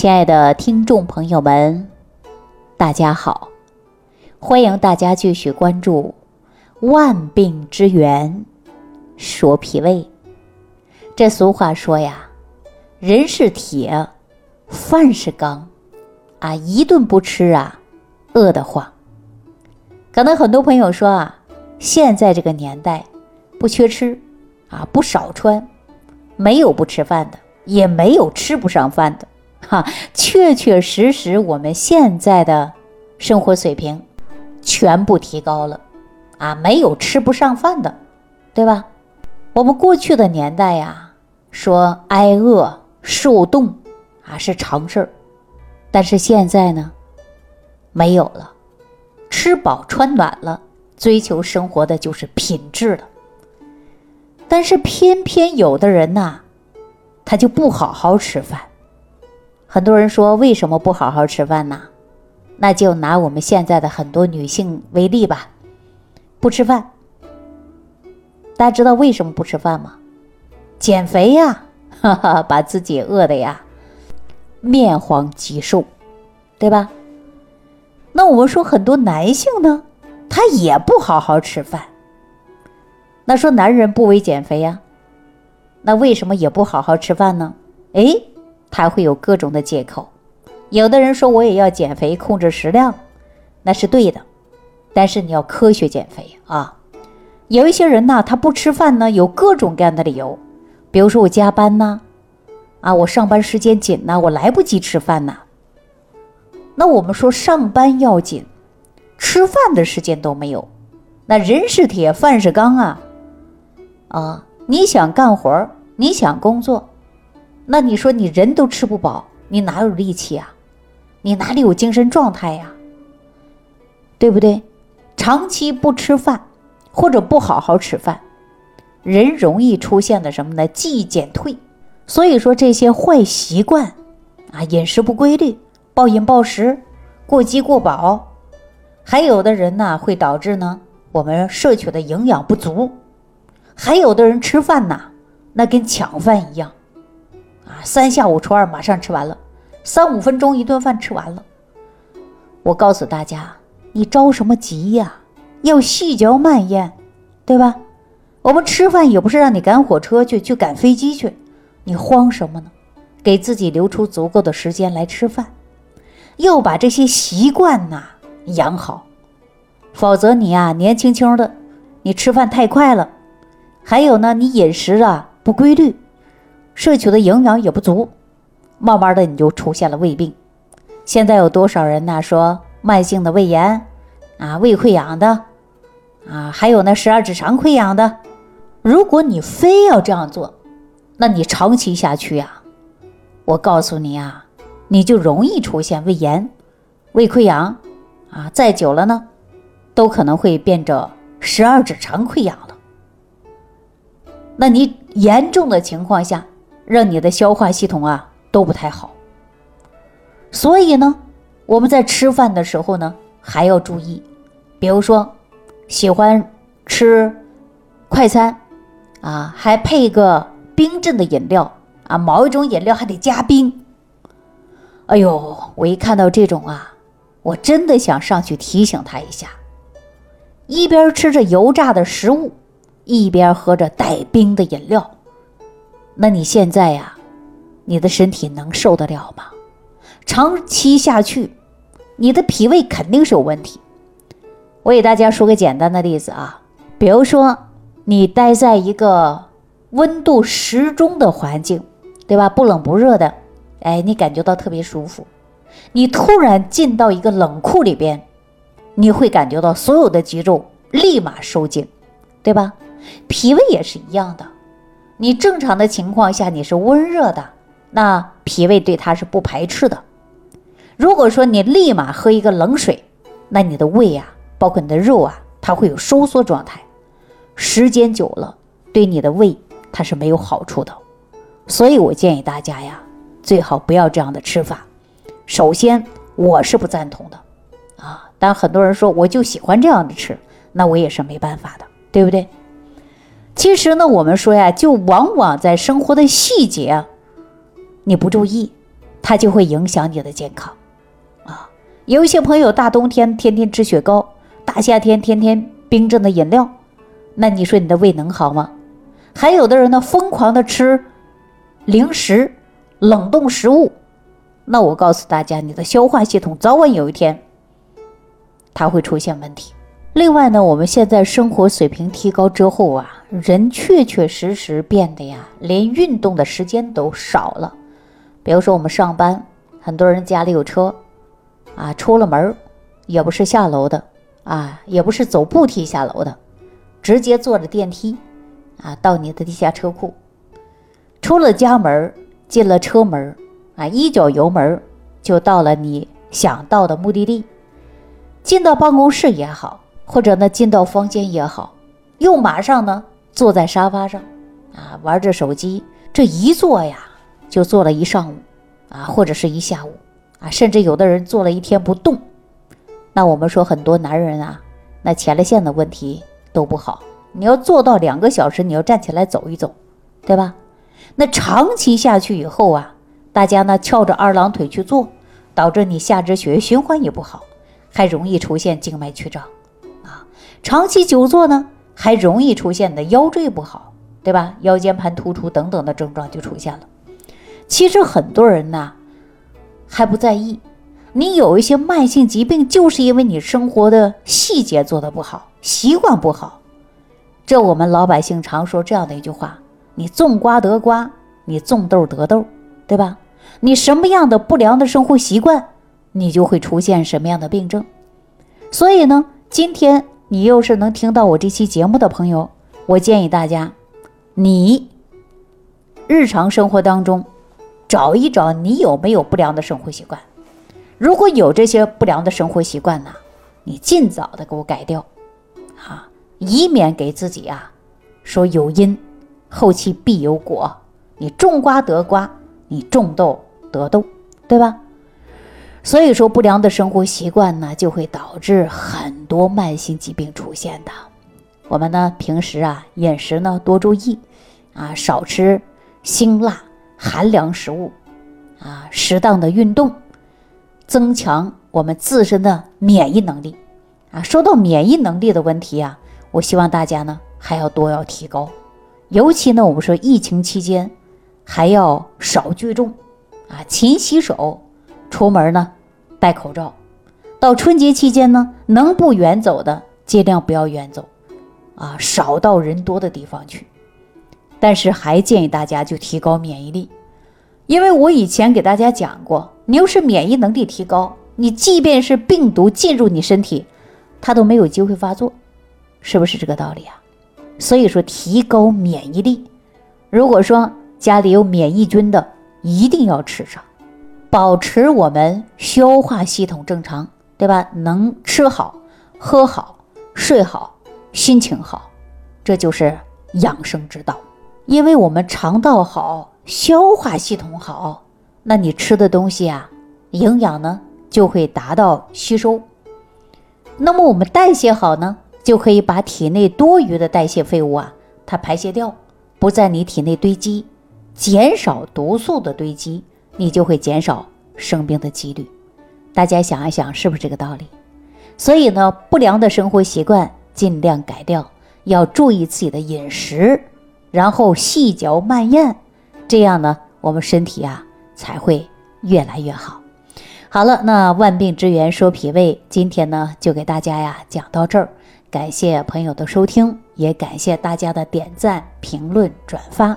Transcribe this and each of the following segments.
亲爱的听众朋友们，大家好！欢迎大家继续关注《万病之源说脾胃》。这俗话说呀，人是铁，饭是钢，啊，一顿不吃啊，饿得慌。可能很多朋友说啊，现在这个年代不缺吃啊，不少穿，没有不吃饭的，也没有吃不上饭的。哈，确确实实，我们现在的生活水平全部提高了，啊，没有吃不上饭的，对吧？我们过去的年代呀，说挨饿受冻啊是常事儿，但是现在呢，没有了，吃饱穿暖了，追求生活的就是品质了。但是偏偏有的人呐，他就不好好吃饭。很多人说为什么不好好吃饭呢？那就拿我们现在的很多女性为例吧，不吃饭。大家知道为什么不吃饭吗？减肥呀，哈哈，把自己饿的呀，面黄肌瘦，对吧？那我们说很多男性呢，他也不好好吃饭。那说男人不为减肥呀，那为什么也不好好吃饭呢？哎。他会有各种的借口，有的人说我也要减肥，控制食量，那是对的，但是你要科学减肥啊。有一些人呢，他不吃饭呢，有各种各样的理由，比如说我加班呢，啊，我上班时间紧呢，我来不及吃饭呢。那我们说上班要紧，吃饭的时间都没有，那人是铁，饭是钢啊，啊，你想干活，你想工作。那你说你人都吃不饱，你哪有力气啊？你哪里有精神状态呀？对不对？长期不吃饭，或者不好好吃饭，人容易出现的什么呢？记忆减退。所以说这些坏习惯啊，饮食不规律、暴饮暴食、过饥过饱，还有的人呢会导致呢我们摄取的营养不足，还有的人吃饭呐，那跟抢饭一样。三下五除二，马上吃完了，三五分钟一顿饭吃完了。我告诉大家，你着什么急呀？要细嚼慢咽，对吧？我们吃饭也不是让你赶火车去，去赶飞机去，你慌什么呢？给自己留出足够的时间来吃饭，要把这些习惯呐养好，否则你呀年轻轻的，你吃饭太快了，还有呢，你饮食啊不规律。摄取的营养也不足，慢慢的你就出现了胃病。现在有多少人呢？说慢性的胃炎啊，胃溃疡的啊，还有那十二指肠溃疡的。如果你非要这样做，那你长期下去呀，我告诉你啊，你就容易出现胃炎、胃溃疡啊，再久了呢，都可能会变着十二指肠溃疡了。那你严重的情况下，让你的消化系统啊都不太好，所以呢，我们在吃饭的时候呢还要注意，比如说喜欢吃快餐啊，还配个冰镇的饮料啊，某一种饮料还得加冰。哎呦，我一看到这种啊，我真的想上去提醒他一下，一边吃着油炸的食物，一边喝着带冰的饮料。那你现在呀，你的身体能受得了吗？长期下去，你的脾胃肯定是有问题。我给大家说个简单的例子啊，比如说你待在一个温度适中的环境，对吧？不冷不热的，哎，你感觉到特别舒服。你突然进到一个冷库里边，你会感觉到所有的肌肉立马收紧，对吧？脾胃也是一样的。你正常的情况下你是温热的，那脾胃对它是不排斥的。如果说你立马喝一个冷水，那你的胃呀，包括你的肉啊，它会有收缩状态，时间久了对你的胃它是没有好处的。所以我建议大家呀，最好不要这样的吃法。首先我是不赞同的啊，但很多人说我就喜欢这样的吃，那我也是没办法的，对不对？其实呢，我们说呀，就往往在生活的细节，你不注意，它就会影响你的健康啊。有一些朋友大冬天天天吃雪糕，大夏天天天冰镇的饮料，那你说你的胃能好吗？还有的人呢，疯狂的吃零食、冷冻食物，那我告诉大家，你的消化系统早晚有一天它会出现问题。另外呢，我们现在生活水平提高之后啊，人确确实实变得呀，连运动的时间都少了。比如说我们上班，很多人家里有车，啊，出了门也不是下楼的，啊，也不是走步梯下楼的，直接坐着电梯，啊，到你的地下车库，出了家门，进了车门，啊，一脚油门就到了你想到的目的地。进到办公室也好。或者呢，进到房间也好，又马上呢坐在沙发上，啊，玩着手机，这一坐呀就坐了一上午，啊，或者是一下午，啊，甚至有的人坐了一天不动。那我们说很多男人啊，那前列腺的问题都不好。你要坐到两个小时，你要站起来走一走，对吧？那长期下去以后啊，大家呢翘着二郎腿去做，导致你下肢血液循环也不好，还容易出现静脉曲张。啊长期久坐呢，还容易出现的腰椎不好，对吧？腰间盘突出等等的症状就出现了。其实很多人呢还不在意，你有一些慢性疾病，就是因为你生活的细节做的不好，习惯不好。这我们老百姓常说这样的一句话：你种瓜得瓜，你种豆得豆，对吧？你什么样的不良的生活习惯，你就会出现什么样的病症。所以呢，今天。你又是能听到我这期节目的朋友，我建议大家，你日常生活当中找一找你有没有不良的生活习惯。如果有这些不良的生活习惯呢，你尽早的给我改掉，啊，以免给自己啊说有因，后期必有果。你种瓜得瓜，你种豆得豆，对吧？所以说，不良的生活习惯呢，就会导致很多慢性疾病出现的。我们呢，平时啊，饮食呢多注意，啊，少吃辛辣寒凉食物，啊，适当的运动，增强我们自身的免疫能力。啊，说到免疫能力的问题啊，我希望大家呢还要多要提高，尤其呢，我们说疫情期间还要少聚众，啊，勤洗手。出门呢，戴口罩。到春节期间呢，能不远走的尽量不要远走，啊，少到人多的地方去。但是还建议大家就提高免疫力，因为我以前给大家讲过，你要是免疫能力提高，你即便是病毒进入你身体，它都没有机会发作，是不是这个道理啊？所以说提高免疫力，如果说家里有免疫菌的，一定要吃上。保持我们消化系统正常，对吧？能吃好、喝好、睡好、心情好，这就是养生之道。因为我们肠道好、消化系统好，那你吃的东西啊，营养呢就会达到吸收。那么我们代谢好呢，就可以把体内多余的代谢废物啊，它排泄掉，不在你体内堆积，减少毒素的堆积。你就会减少生病的几率，大家想一想，是不是这个道理？所以呢，不良的生活习惯尽量改掉，要注意自己的饮食，然后细嚼慢咽，这样呢，我们身体啊才会越来越好。好了，那万病之源说脾胃，今天呢就给大家呀讲到这儿，感谢朋友的收听，也感谢大家的点赞、评论、转发。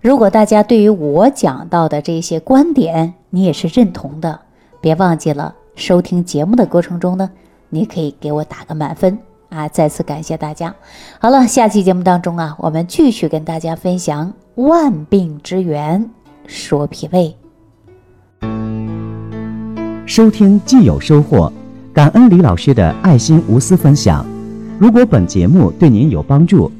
如果大家对于我讲到的这些观点，你也是认同的，别忘记了收听节目的过程中呢，你可以给我打个满分啊！再次感谢大家。好了，下期节目当中啊，我们继续跟大家分享万病之源，说脾胃。收听既有收获，感恩李老师的爱心无私分享。如果本节目对您有帮助，